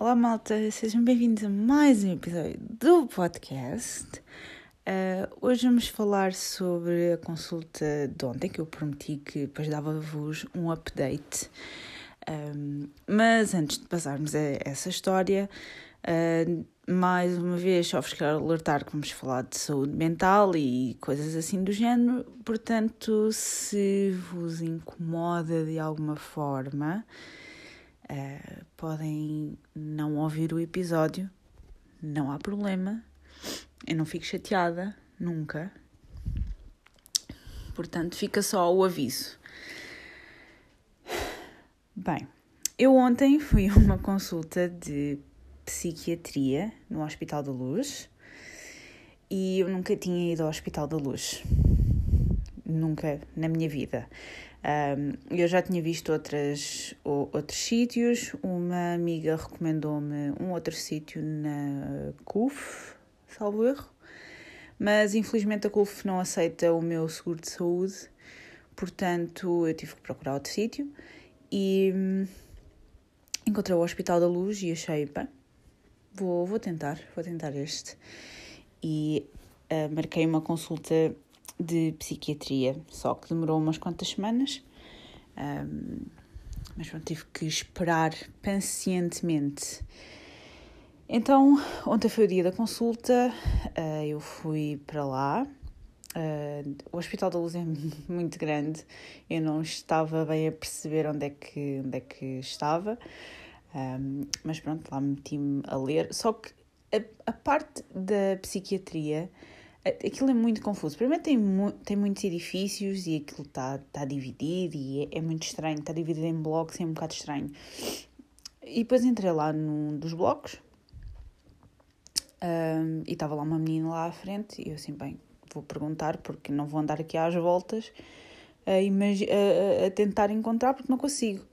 Olá, malta, sejam bem-vindos a mais um episódio do podcast. Uh, hoje vamos falar sobre a consulta de ontem, que eu prometi que depois dava-vos um update. Um, mas antes de passarmos a essa história, uh, mais uma vez só vos quero alertar que vamos falar de saúde mental e coisas assim do género. Portanto, se vos incomoda de alguma forma, uh, podem não ouvir o episódio, não há problema. Eu não fico chateada, nunca. Portanto, fica só o aviso. Bem, eu ontem fui a uma consulta de psiquiatria no Hospital da Luz e eu nunca tinha ido ao Hospital da Luz. Nunca na minha vida. Um, eu já tinha visto outras, outros sítios. Uma amiga recomendou-me um outro sítio na CUF, salvo erro. Mas infelizmente a CUF não aceita o meu seguro de saúde, portanto eu tive que procurar outro sítio e hum, encontrei o Hospital da Luz e achei, bem, vou, vou tentar, vou tentar este. E uh, marquei uma consulta de psiquiatria, só que demorou umas quantas semanas. Um, mas pronto, tive que esperar pacientemente. Então, ontem foi o dia da consulta, uh, eu fui para lá. Uh, o Hospital da Luz é muito grande, eu não estava bem a perceber onde é que, onde é que estava. Um, mas pronto, lá meti-me a ler. Só que a, a, parte da psiquiatria, aquilo é muito confuso. Primeiro tem, mu tem muitos edifícios e aquilo está tá dividido e é, é, muito estranho. Está dividido em blocos e é um bocado estranho. E depois entrei lá num dos blocos um, e estava lá uma menina lá à frente e eu assim, bem, vou perguntar porque não vou andar aqui às voltas a, a, a tentar encontrar porque não consigo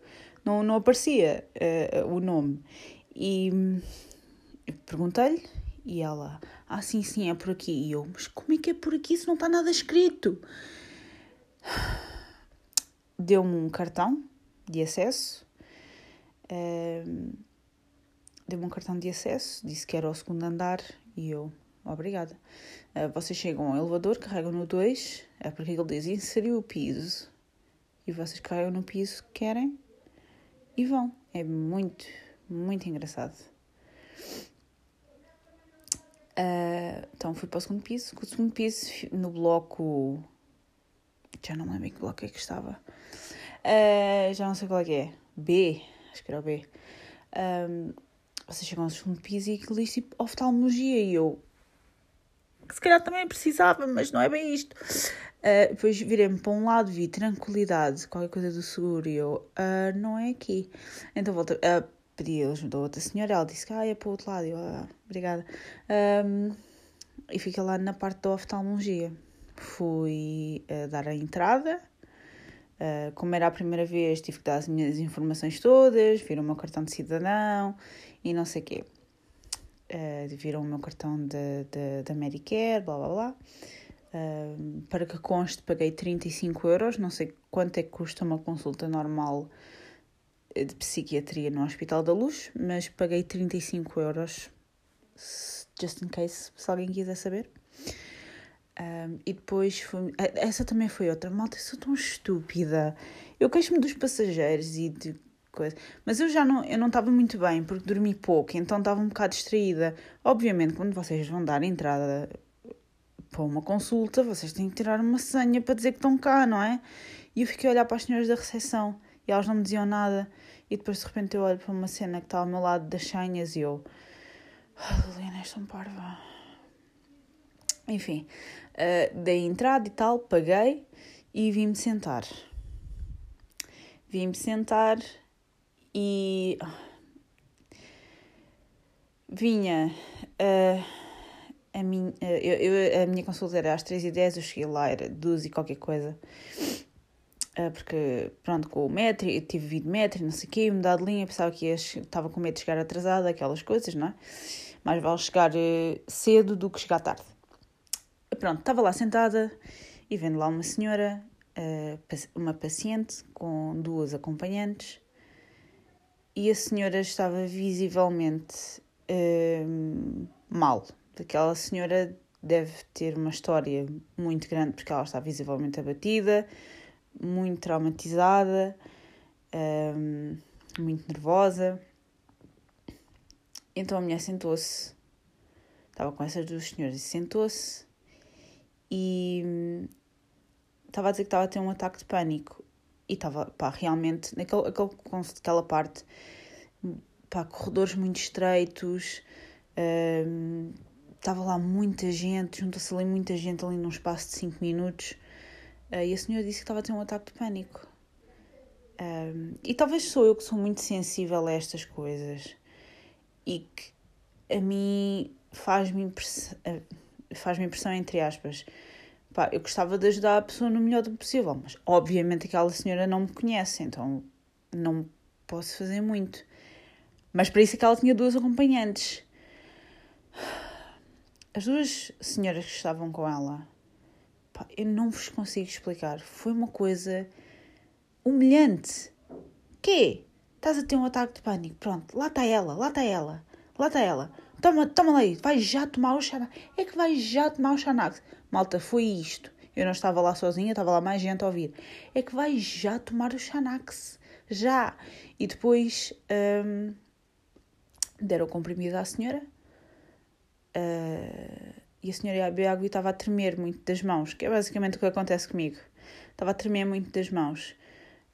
não, não aparecia uh, o nome. E perguntei-lhe e ela, ah, sim, sim, é por aqui. E eu, mas como é que é por aqui se não está nada escrito? Deu-me um cartão de acesso. Deu-me um cartão de acesso, disse que era o segundo andar e eu, obrigada. Uh, vocês chegam ao elevador, carregam no 2, é porque ele diz inseriu o piso. E vocês carregam no piso que querem e vão. É muito, muito engraçado. Uh, então fui para o segundo piso. O segundo piso, no bloco. Já não lembro em que bloco é que estava. Uh, já não sei qual é que é. B. Acho que era o B. Um, vocês chegam ao segundo piso e aquilo diz tipo oftalmologia. E eu. Que se calhar também precisava, mas não é bem isto. Uh, depois virei-me para um lado, vi tranquilidade, qualquer coisa do seguro, e eu, uh, não é aqui. Então voltei, uh, pedi ajuda a outra senhora, ela disse que ah, é para o outro lado, eu, ah, obrigada. Um, e fiquei lá na parte da oftalmologia. Fui uh, dar a entrada, uh, como era a primeira vez, tive que dar as minhas informações todas, viram o meu cartão de cidadão e não sei o quê. Uh, viram o meu cartão da Medicare, blá blá blá para que conste, paguei 35 euros. Não sei quanto é que custa uma consulta normal de psiquiatria no Hospital da Luz, mas paguei 35 euros, just in case, se alguém quiser saber. Um, e depois foi. Essa também foi outra. Malta, eu sou tão estúpida. Eu queixo-me dos passageiros e de coisa. Mas eu já não eu não estava muito bem porque dormi pouco, então estava um bocado distraída. Obviamente, quando vocês vão dar entrada para uma consulta, vocês têm que tirar uma senha para dizer que estão cá, não é? E eu fiquei a olhar para as senhoras da recepção e elas não me diziam nada. E depois de repente eu olho para uma cena que está ao meu lado das senhas e eu. Oh, Liliana, és tão parva. Enfim, uh, dei entrada e tal, paguei e vim-me sentar. Vim-me sentar e. Vinha. Uh, a minha, eu, eu, a minha consulta era às 3h10, eu cheguei lá, era 2 e qualquer coisa. Uh, porque, pronto, com o metro, eu tive vindo metro, não sei o quê, mudar de linha, pensava que ia, estava com medo de chegar atrasada, aquelas coisas, não é? Mais vale chegar uh, cedo do que chegar tarde. Pronto, estava lá sentada e vendo lá uma senhora, uh, uma paciente com duas acompanhantes e a senhora estava visivelmente mal. Aquela senhora deve ter uma história muito grande porque ela está visivelmente abatida, muito traumatizada, um, muito nervosa. Então a mulher sentou-se, estava com essas duas senhoras e sentou-se e hum, estava a dizer que estava a ter um ataque de pânico e estava, pá, realmente, naquele, aquele, aquela parte, pá, corredores muito estreitos, um, estava lá muita gente, juntou-se ali muita gente ali num espaço de 5 minutos uh, e a senhora disse que estava a ter um ataque de pânico. Um, e talvez sou eu que sou muito sensível a estas coisas e que a mim faz-me impressão, faz impressão entre aspas pá, eu gostava de ajudar a pessoa no melhor do possível, mas obviamente aquela senhora não me conhece, então não posso fazer muito. Mas para isso é que ela tinha duas acompanhantes. As duas senhoras que estavam com ela, pá, eu não vos consigo explicar. Foi uma coisa humilhante. Quê? Estás a ter um ataque de pânico. Pronto, lá está ela, lá está ela, lá está ela. Toma, toma lá aí, vai já tomar o Xanax. É que vai já tomar o Xanax. Malta, foi isto. Eu não estava lá sozinha, estava lá mais gente a ouvir. É que vai já tomar o Xanax. Já. E depois um, deram o comprimido à senhora. Uh, e a senhora ia beber água e estava a tremer muito das mãos, que é basicamente o que acontece comigo. Estava a tremer muito das mãos.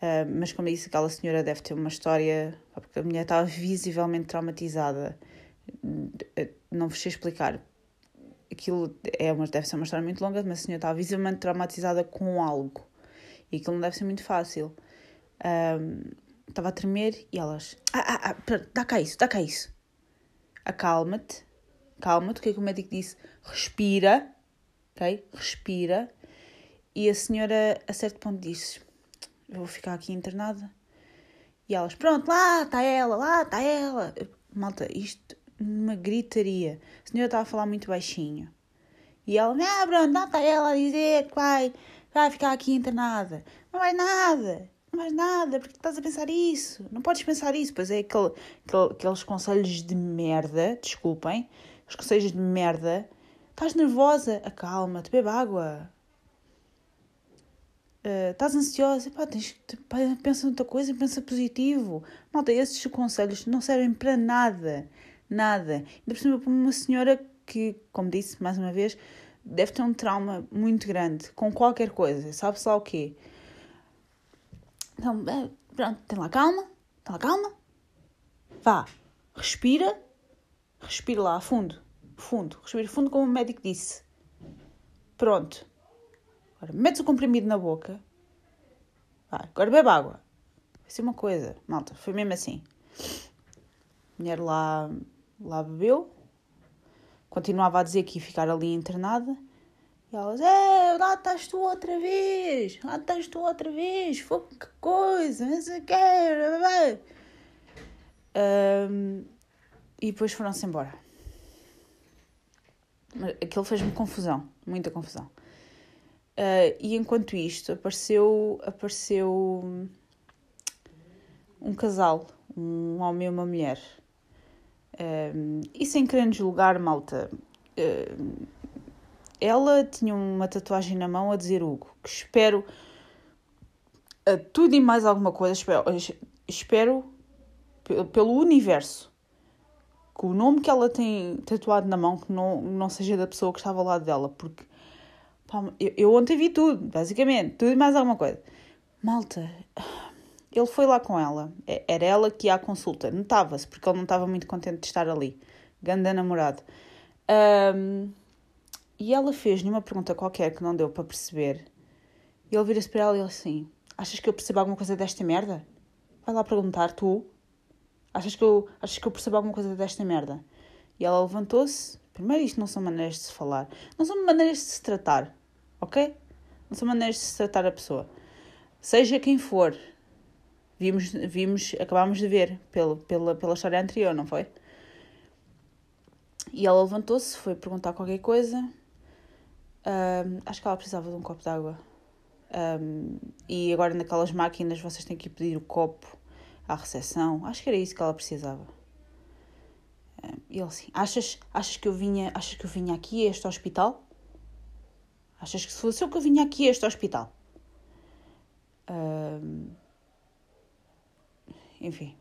Uh, mas como disse, aquela senhora deve ter uma história, porque a mulher estava visivelmente traumatizada. Não vos sei explicar aquilo é uma, deve ser uma história muito longa, mas a senhora estava visivelmente traumatizada com algo e aquilo não deve ser muito fácil. Um, estava a tremer e elas, ah, ah, ah, dá cá isso, dá cá isso. Acalma-te, calma-te, o que é que o médico disse? Respira, ok? Respira. E a senhora, a certo ponto, disse: Eu vou ficar aqui internada. E elas, pronto, lá está ela, lá está ela. Malta, isto numa gritaria. A senhora estava a falar muito baixinho. E ela, ah, pronto, não está ela a dizer que vai, vai ficar aqui internada. Não vai nada, não vai nada, porque estás a pensar isso? Não podes pensar isso. Pois é aquele, aquele, aqueles conselhos de merda, desculpem, os conselhos de merda. Estás nervosa? Acalma-te, bebe água. Uh, estás ansiosa? Pá, tens, pá, pensa noutra coisa, pensa positivo. Malta, esses conselhos não servem para nada nada. Ainda por cima, para uma senhora que, como disse mais uma vez, deve ter um trauma muito grande com qualquer coisa, sabe-se lá o quê. Então, eh, pronto, tem lá calma, tem lá calma, vá, respira, respira lá, fundo, fundo, respira fundo, como o médico disse. Pronto. Agora, metes o comprimido na boca, vai, agora bebe água. Vai ser uma coisa, malta, foi mesmo assim. A mulher lá lá bebeu, continuava a dizer que ia ficar ali internada. E elas, é, lá estás tu outra vez, lá estás tu outra vez, foi que coisa, não sei o que. Um, e depois foram-se embora. Aquilo fez-me confusão, muita confusão. Uh, e enquanto isto, apareceu, apareceu um casal, um homem e uma mulher. Um, e sem querer julgar, malta, uh, ela tinha uma tatuagem na mão a dizer Hugo, que espero uh, tudo e mais alguma coisa, espero, espero pelo universo que o nome que ela tem tatuado na mão que não, não seja da pessoa que estava ao lado dela, porque pá, eu, eu ontem vi tudo, basicamente, tudo e mais alguma coisa. Malta, ele foi lá com ela. É, era ela que ia à consulta. Notava-se, porque ele não estava muito contente de estar ali. Ganda namorado. Um, e ela fez-lhe uma pergunta qualquer que não deu para perceber. E ele vira-se para ela e ele assim: Achas que eu percebo alguma coisa desta merda? Vai lá perguntar, tu. Achas que eu, achas que eu percebo alguma coisa desta merda? E ela levantou-se. Primeiro, isto não são maneiras de se falar. Não são maneiras de se tratar. Ok? Não são maneiras de se tratar a pessoa. Seja quem for, vimos, vimos acabámos de ver pelo, pela, pela história anterior, não foi? E ela levantou-se, foi perguntar qualquer coisa. Um, acho que ela precisava de um copo de água. Um, e agora naquelas máquinas vocês têm que ir pedir o copo à recepção. Acho que era isso que ela precisava. E ele assim, achas, achas, que eu vinha, achas que eu vinha aqui a este hospital? Achas que se fosse eu que eu vinha aqui a este hospital? enfim.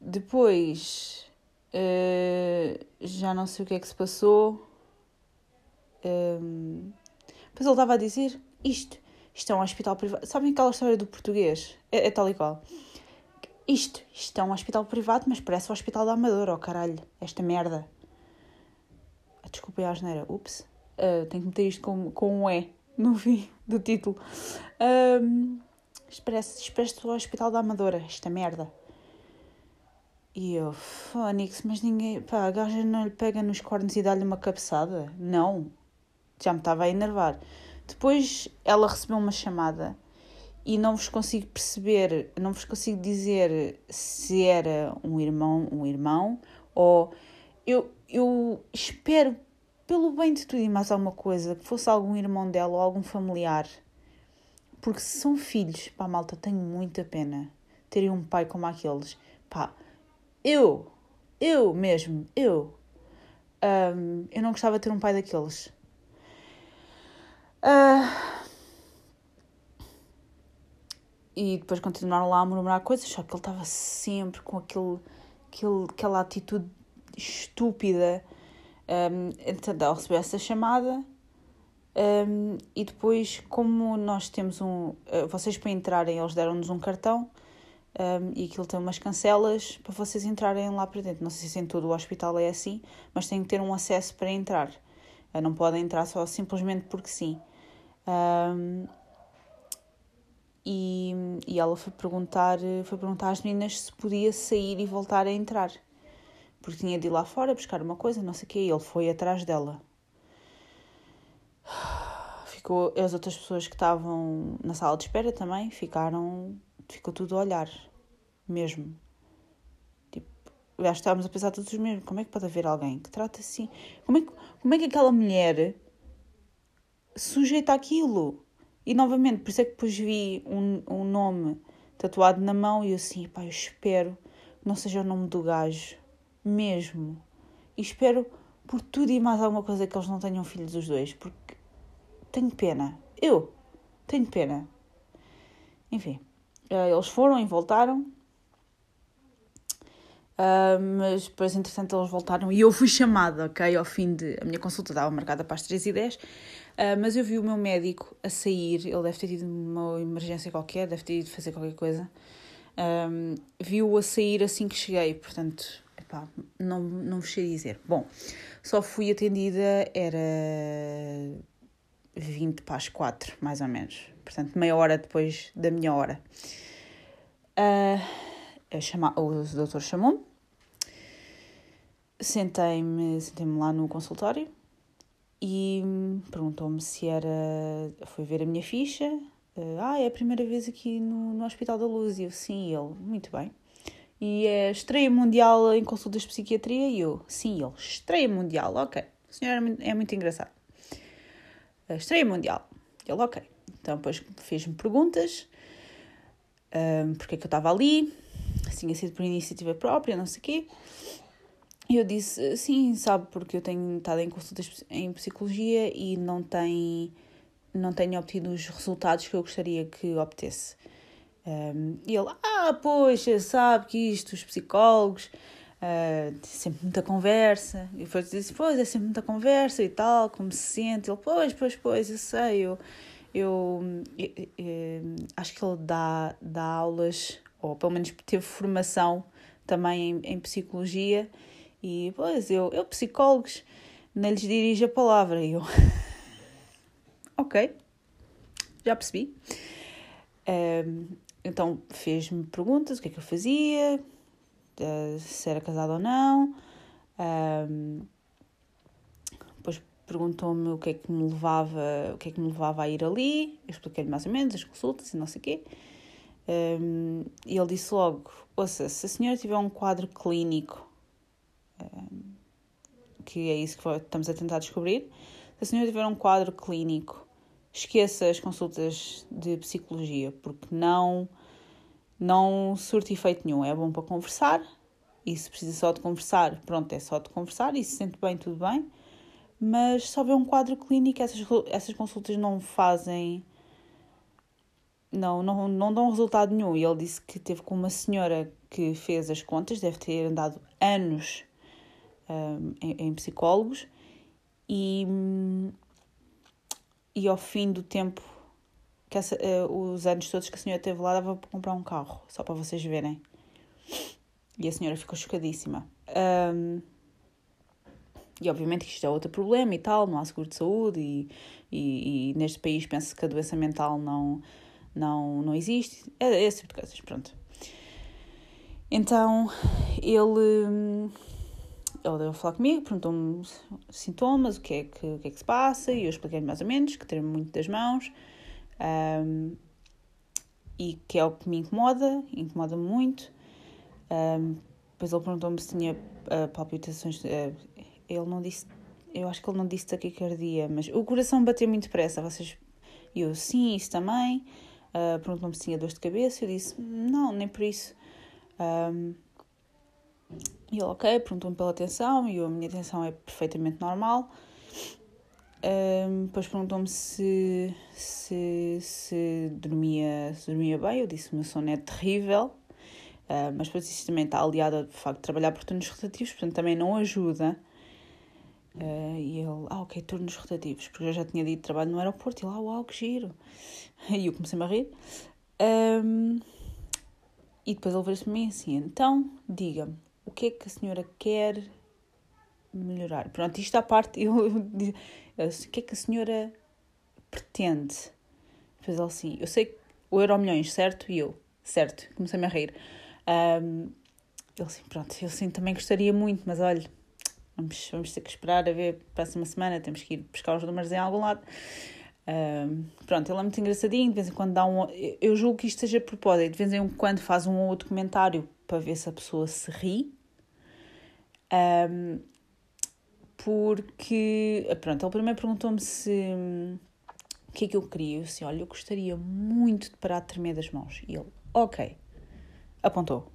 Depois, uh, já não sei o que é que se passou. Um, depois ele estava a dizer isto. Isto é um hospital privado. Sabem aquela história do português? É, é tal e qual. Isto, isto é um hospital privado, mas parece o hospital da Amadora, oh caralho. Esta merda. Ah, desculpem a asneira. Ups. Uh, tenho que meter isto com, com um E no fim do título. Um, isto parece, isto parece o hospital da Amadora, esta merda. E eu, Fónix, mas ninguém. Pá, a gaja não lhe pega nos cornos e dá-lhe uma cabeçada? Não. Já me estava a enervar. Depois ela recebeu uma chamada e não vos consigo perceber, não vos consigo dizer se era um irmão, um irmão, ou eu, eu espero, pelo bem de tudo e mais alguma coisa, que fosse algum irmão dela ou algum familiar. Porque se são filhos, pá, malta, tenho muita pena terem um pai como aqueles. Pá, eu, eu mesmo, eu, um, eu não gostava de ter um pai daqueles. Uh, e depois continuaram lá a murmurar coisas, só que ele estava sempre com aquele, aquele, aquela atitude estúpida. Um, entretanto, ela recebeu essa chamada um, e depois, como nós temos um. Uh, vocês para entrarem, eles deram-nos um cartão um, e aquilo tem umas cancelas para vocês entrarem lá para dentro. Não sei se em todo o hospital é assim, mas têm que ter um acesso para entrar. Uh, não podem entrar só simplesmente porque sim. Um, e, e ela foi perguntar, foi perguntar às meninas se podia sair e voltar a entrar. Porque tinha de ir lá fora buscar uma coisa, não sei o quê, e ele foi atrás dela. Ficou, as outras pessoas que estavam na sala de espera também ficaram, ficou tudo a olhar, mesmo. Tipo, que estávamos a pensar todos os mesmos, como é que pode haver alguém que trata assim? Como é que, como é que aquela mulher sujeita aquilo? E novamente, por isso é que depois vi um, um nome tatuado na mão e eu assim, pá, eu espero que não seja o nome do gajo, mesmo. E espero por tudo e mais alguma coisa que eles não tenham filhos os dois, porque tenho pena. Eu tenho pena. Enfim, eh, eles foram e voltaram. Uh, mas depois, entretanto, eles voltaram e eu fui chamada, ok? Ao fim de. A minha consulta estava marcada para as 3h10 Uh, mas eu vi o meu médico a sair, ele deve ter tido uma emergência qualquer, deve ter ido fazer qualquer coisa. Um, viu-o a sair assim que cheguei, portanto, epá, não, não vos sei dizer. Bom, só fui atendida, era 20 para as 4, mais ou menos. Portanto, meia hora depois da minha hora. Uh, chama, o doutor chamou-me, sentei-me sentei lá no consultório e perguntou-me se era. Foi ver a minha ficha. Uh, ah, é a primeira vez aqui no, no Hospital da Luz. E eu, sim, ele, muito bem. E é estreia mundial em consultas de psiquiatria? E eu, sim, ele, estreia mundial, ok. O senhor é muito, é muito engraçado. Estreia mundial. Ele, ok. Então, depois fez-me perguntas. Um, porque é que eu estava ali, tinha sido por iniciativa própria, não sei o quê. E eu disse, sim, sabe, porque eu tenho estado em consultas em psicologia e não, tem, não tenho obtido os resultados que eu gostaria que obtesse. Um, e ele, ah, pois, sabe que isto, os psicólogos, uh, sempre muita conversa. E depois disse, pois, é sempre muita conversa e tal, como se sente. Ele, pois, pois, pois, eu sei, eu, eu, eu, eu acho que ele dá, dá aulas, ou pelo menos teve formação também em, em psicologia e, pois, eu, eu psicólogos, nem lhes dirijo a palavra. E eu, ok, já percebi. Um, então fez-me perguntas, o que é que eu fazia, se era casado ou não. Um, depois perguntou-me o que é que me levava, o que é que me levava a ir ali. Eu expliquei-lhe mais ou menos as consultas e não sei o quê. Um, e ele disse logo: Ouça, se a senhora tiver um quadro clínico que é isso que estamos a tentar descobrir. Se a senhora tiver um quadro clínico, esqueça as consultas de psicologia, porque não, não surte efeito nenhum. É bom para conversar, e se precisa só de conversar, pronto, é só de conversar, e se sente bem, tudo bem. Mas se houver um quadro clínico, essas, essas consultas não fazem. Não, não, não dão resultado nenhum. E ele disse que teve com uma senhora que fez as contas, deve ter andado anos um, em, em, psicólogos, e, e ao fim do tempo, que essa, uh, os anos todos que a senhora teve lá, dava para comprar um carro, só para vocês verem. E a senhora ficou chocadíssima. Um, e obviamente que isto é outro problema e tal, não há seguro de saúde e, e, e neste país penso que a doença mental não, não, não existe. É, é esse tipo de coisas, pronto. Então, ele, ele deu a falar comigo, perguntou-me sintomas, o que, é que, o que é que se passa, e eu expliquei-lhe mais ou menos que tremo muito das mãos um, e que é o que me incomoda, incomoda-me muito. Um, depois ele perguntou-me se tinha uh, palpitações. Uh, ele não disse. Eu acho que ele não disse taquicardia, mas o coração bateu muito depressa. Vocês. Eu, sim, isso também. Uh, perguntou-me se tinha dor de cabeça. Eu disse, não, nem por isso. Um, e ele, ok, perguntou-me pela atenção. E eu, a minha atenção é perfeitamente normal. Um, depois perguntou-me se, se, se, dormia, se dormia bem. Eu disse: o meu sono é terrível. Uh, mas depois isso também está aliado ao facto de trabalhar por turnos rotativos, portanto também não ajuda. Uh, e ele, ah, ok, turnos rotativos, porque eu já tinha dito trabalho no aeroporto. E ah, uau, que giro. E eu comecei a rir. Um, e depois ele veio para mim assim: então, diga-me, o que é que a senhora quer melhorar? Pronto, isto à parte, eu, eu, eu, o que é que a senhora pretende? Depois ele assim: eu sei o Euro Milhões, certo? E eu, certo, comecei-me a rir. Um, ele assim, pronto, eu sim também gostaria muito, mas olha, vamos, vamos ter que esperar a ver próxima semana, temos que ir buscar os números em algum lado. Um, pronto, ele é muito engraçadinho, de vez em quando dá um. Eu julgo que isto seja propósito, de vez em quando faz um ou outro comentário para ver se a pessoa se ri. Um, porque, pronto, ele primeiro perguntou-me se. O que é que eu queria? Eu disse, olha, eu gostaria muito de parar de tremer das mãos. E ele, ok apontou.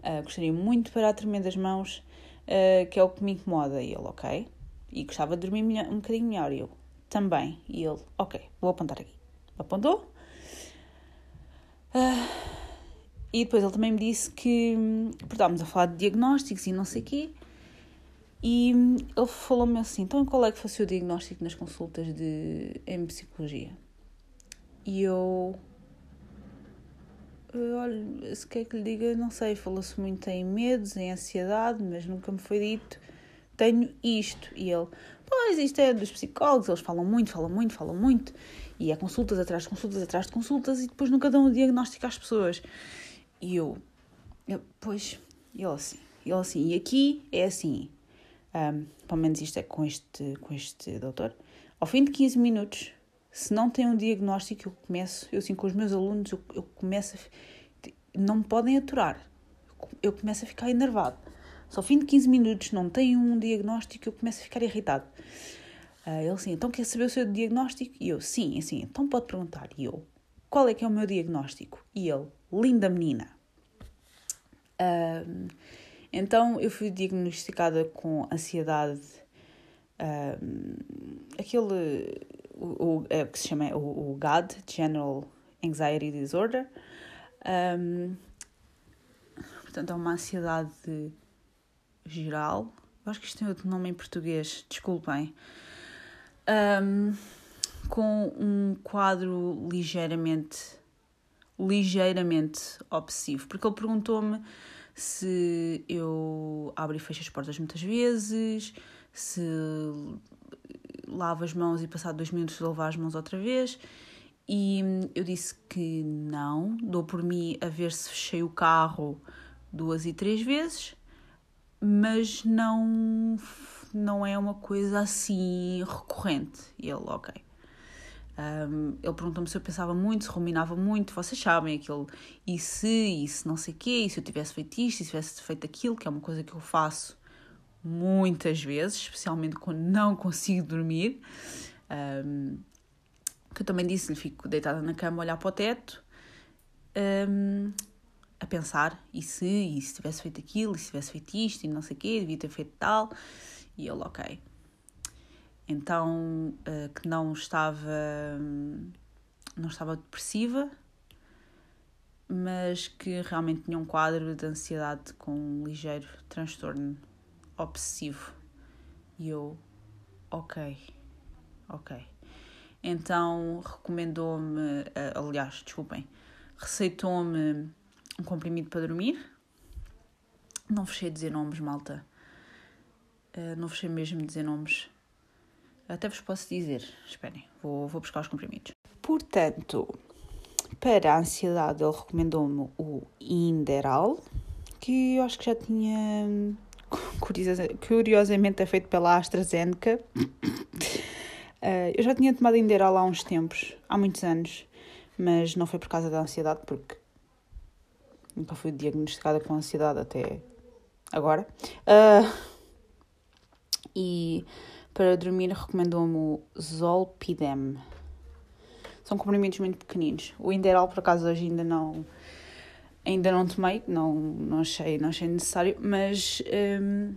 Uh, gostaria muito de parar de tremer das mãos, uh, que é o que me incomoda. Ele, ok. E gostava de dormir melhor, um bocadinho melhor. Eu, também. E ele, ok, vou apontar aqui. Apontou. Uh, e depois ele também me disse que, estávamos a falar de diagnósticos e não sei o quê, e ele falou-me assim, então qual é que foi o seu diagnóstico nas consultas de, em psicologia? E eu, olha, se quer que lhe diga, não sei, falou-se muito em medos, em ansiedade, mas nunca me foi dito, tenho isto. E ele, pois, isto é dos psicólogos, eles falam muito, falam muito, falam muito, e é consultas atrás de consultas atrás de consultas, e depois nunca dão o diagnóstico às pessoas. E eu, eu pois, ele assim, ele assim, e aqui é assim, um, pelo menos isto é com este, com este doutor, ao fim de 15 minutos se não tem um diagnóstico, eu começo, eu assim com os meus alunos, eu, eu começo a, não me podem aturar, eu começo a ficar enervado. Se ao fim de 15 minutos não tem um diagnóstico, eu começo a ficar irritado. Uh, ele assim, então quer saber o seu diagnóstico? E eu, sim, assim, então pode perguntar. E eu, qual é que é o meu diagnóstico? E ele, linda menina. Uh, então eu fui diagnosticada com ansiedade, uh, aquele o, é, que se chama o, o GAD, General Anxiety Disorder. Um, portanto, é uma ansiedade geral. Eu acho que isto tem outro nome em português, desculpem. Um, com um quadro ligeiramente, ligeiramente obsessivo, porque ele perguntou-me se eu abro e fecho as portas muitas vezes, se lavo as mãos e passado dois minutos lavar as mãos outra vez. E eu disse que não, dou por mim a ver se fechei o carro duas e três vezes, mas não, não é uma coisa assim recorrente. E ele, ok. Um, ele perguntou-me se eu pensava muito, se ruminava muito. Vocês sabem aquele e se, e se não sei o quê, e se eu tivesse feito isto, e se tivesse feito aquilo, que é uma coisa que eu faço muitas vezes, especialmente quando não consigo dormir. Um, que eu também disse-lhe, fico deitada na cama a olhar para o teto um, a pensar, e se, e se tivesse feito aquilo, e se tivesse feito isto, e não sei o quê, devia ter feito tal. E ele, ok. Então, uh, que não estava, não estava depressiva, mas que realmente tinha um quadro de ansiedade com um ligeiro transtorno obsessivo. E eu, ok, ok. Então recomendou-me, eh, aliás, desculpem, receitou-me um comprimido para dormir. Não fechei dizer nomes, malta. Uh, não fechei mesmo dizer nomes. Até vos posso dizer. Esperem, vou, vou buscar os comprimidos. Portanto, para a ansiedade, ele recomendou-me o Inderal, que eu acho que já tinha curiosamente é feito pela AstraZeneca. Uh, eu já tinha tomado Inderal há uns tempos, há muitos anos, mas não foi por causa da ansiedade, porque nunca fui diagnosticada com ansiedade até agora. Uh, e para dormir recomendou-me o Zolpidem. São comprimidos muito pequeninos. O Inderal, por acaso, hoje ainda não ainda não tomei, não, não, achei, não achei necessário, mas um,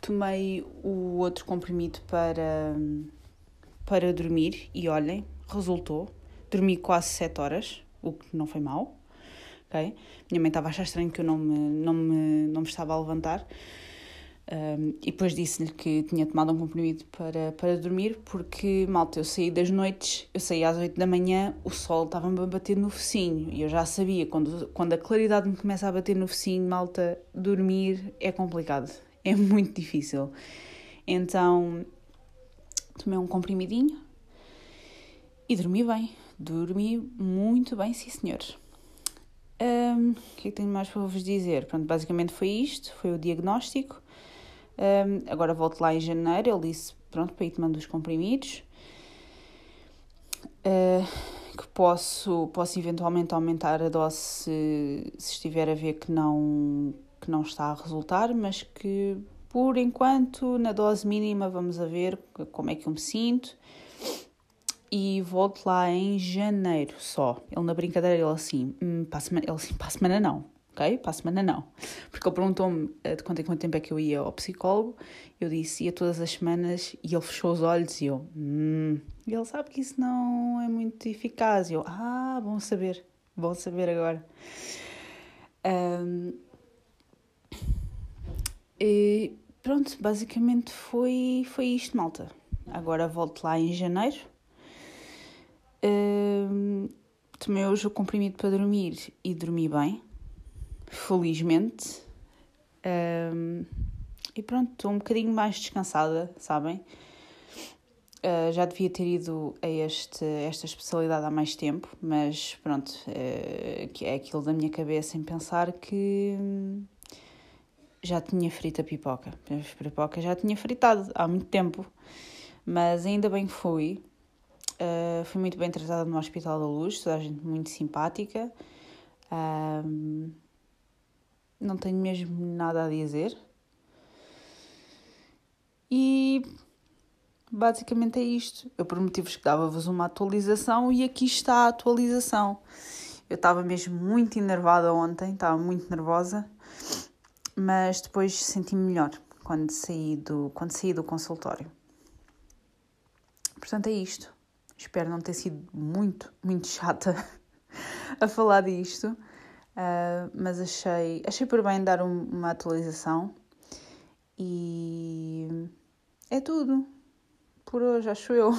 tomei o outro comprimido para, para dormir e olhem, resultou. Dormi quase 7 horas, o que não foi mal. Okay? Minha mãe estava a achar estranho que eu não me, não me, não me estava a levantar. Um, e depois disse-lhe que tinha tomado um comprimido para, para dormir, porque, malta, eu saí das noites, eu saí às 8 da manhã, o sol estava-me a bater no focinho, e eu já sabia, quando, quando a claridade me começa a bater no focinho, malta, dormir é complicado, é muito difícil. Então, tomei um comprimidinho e dormi bem, dormi muito bem, sim senhores. Um, o que é que tenho mais para vos dizer? Pronto, basicamente foi isto, foi o diagnóstico. Um, agora volto lá em janeiro, ele disse, pronto, para ir tomando os comprimidos. Uh, que posso, posso eventualmente aumentar a dose se, se estiver a ver que não, que não está a resultar, mas que por enquanto na dose mínima vamos a ver como é que eu me sinto e volto lá em janeiro só. Ele na brincadeira, ele assim, hum, para a semana, ele assim, para a semana não ok? Para a semana não. Porque ele perguntou-me eh, de quanto em quanto tempo é que eu ia ao psicólogo. Eu disse, ia todas as semanas e ele fechou os olhos e eu, hum. E ele sabe que isso não é muito eficaz. E eu, ah, bom saber, bom saber agora. Um, e pronto, basicamente foi, foi isto, malta. Agora volto lá em janeiro. Um, tomei hoje o comprimido para dormir e dormi bem felizmente. Um, e pronto, estou um bocadinho mais descansada, sabem? Uh, já devia ter ido a este, esta especialidade há mais tempo, mas pronto, uh, é aquilo da minha cabeça em pensar que já tinha frito a pipoca. A pipoca já tinha fritado há muito tempo, mas ainda bem que fui. Uh, fui muito bem tratada no Hospital da Luz, toda a gente muito simpática. Um, não tenho mesmo nada a dizer. E basicamente é isto. Eu prometi-vos que dava-vos uma atualização e aqui está a atualização. Eu estava mesmo muito enervada ontem, estava muito nervosa, mas depois senti-me melhor quando saí, do, quando saí do consultório. Portanto, é isto. Espero não ter sido muito, muito chata a falar disto. Uh, mas achei, achei por bem dar um, uma atualização e é tudo por hoje, acho eu.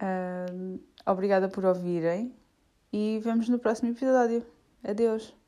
Uh, obrigada por ouvirem e vemos no próximo episódio. Adeus.